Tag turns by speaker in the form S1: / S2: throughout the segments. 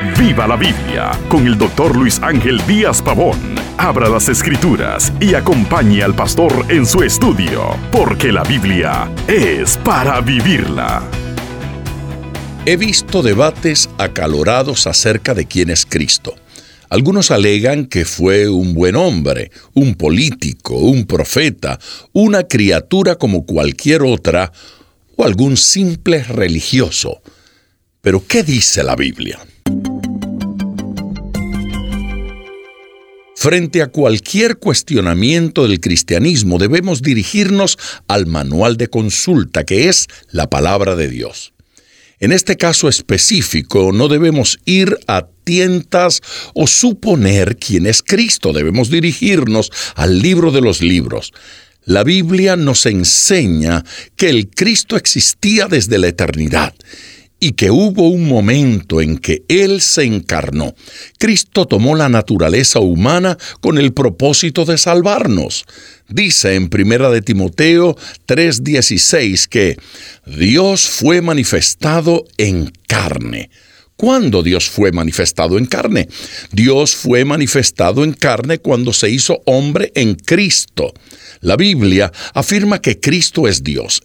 S1: Viva la Biblia con el doctor Luis Ángel Díaz Pavón. Abra las escrituras y acompañe al pastor en su estudio, porque la Biblia es para vivirla.
S2: He visto debates acalorados acerca de quién es Cristo. Algunos alegan que fue un buen hombre, un político, un profeta, una criatura como cualquier otra, o algún simple religioso. Pero ¿qué dice la Biblia? Frente a cualquier cuestionamiento del cristianismo debemos dirigirnos al manual de consulta, que es la palabra de Dios. En este caso específico no debemos ir a tientas o suponer quién es Cristo, debemos dirigirnos al libro de los libros. La Biblia nos enseña que el Cristo existía desde la eternidad y que hubo un momento en que Él se encarnó. Cristo tomó la naturaleza humana con el propósito de salvarnos. Dice en Primera de Timoteo 3:16 que Dios fue manifestado en carne. ¿Cuándo Dios fue manifestado en carne? Dios fue manifestado en carne cuando se hizo hombre en Cristo. La Biblia afirma que Cristo es Dios.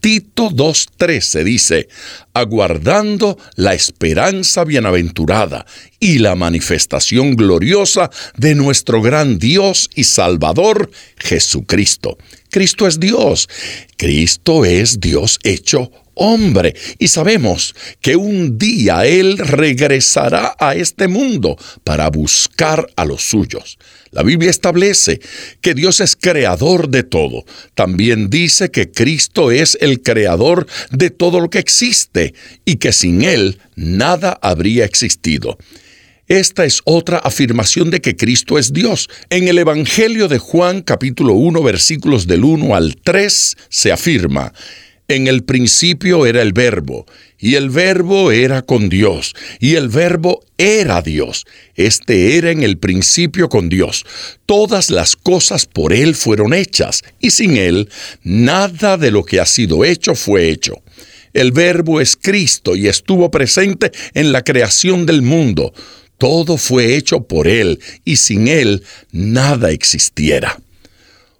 S2: Tito 2.13 dice, aguardando la esperanza bienaventurada y la manifestación gloriosa de nuestro gran Dios y Salvador Jesucristo. Cristo es Dios. Cristo es Dios hecho hombre y sabemos que un día Él regresará a este mundo para buscar a los suyos. La Biblia establece que Dios es creador de todo. También dice que Cristo es el creador de todo lo que existe y que sin Él nada habría existido. Esta es otra afirmación de que Cristo es Dios. En el Evangelio de Juan capítulo 1 versículos del 1 al 3 se afirma, en el principio era el verbo, y el verbo era con Dios, y el verbo era Dios. Este era en el principio con Dios. Todas las cosas por Él fueron hechas, y sin Él nada de lo que ha sido hecho fue hecho. El verbo es Cristo y estuvo presente en la creación del mundo. Todo fue hecho por Él, y sin Él nada existiera.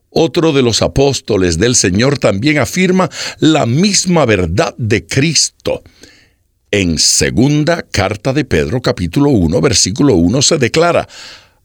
S2: Otro de los apóstoles del Señor también afirma la misma verdad de Cristo. En segunda carta de Pedro capítulo 1 versículo 1 se declara,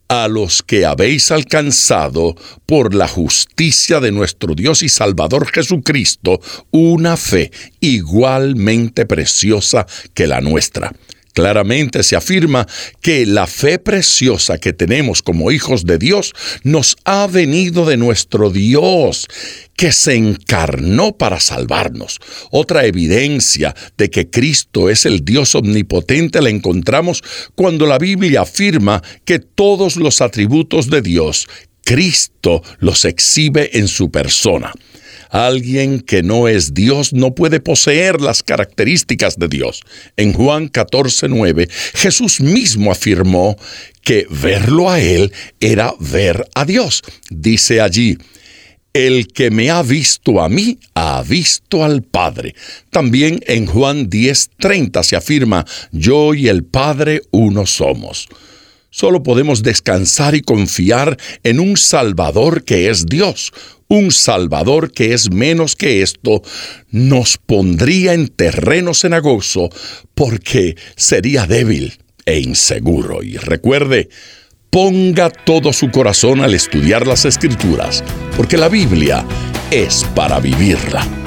S2: a los que habéis alcanzado por la justicia de nuestro Dios y Salvador Jesucristo una fe igualmente preciosa que la nuestra. Claramente se afirma que la fe preciosa que tenemos como hijos de Dios nos ha venido de nuestro Dios, que se encarnó para salvarnos. Otra evidencia de que Cristo es el Dios omnipotente la encontramos cuando la Biblia afirma que todos los atributos de Dios, Cristo los exhibe en su persona. Alguien que no es Dios no puede poseer las características de Dios. En Juan 14:9, Jesús mismo afirmó que verlo a Él era ver a Dios. Dice allí, el que me ha visto a mí, ha visto al Padre. También en Juan 10:30 se afirma, yo y el Padre uno somos. Solo podemos descansar y confiar en un Salvador que es Dios, un Salvador que es menos que esto, nos pondría en terreno cenagoso porque sería débil e inseguro. Y recuerde, ponga todo su corazón al estudiar las escrituras, porque la Biblia es para vivirla.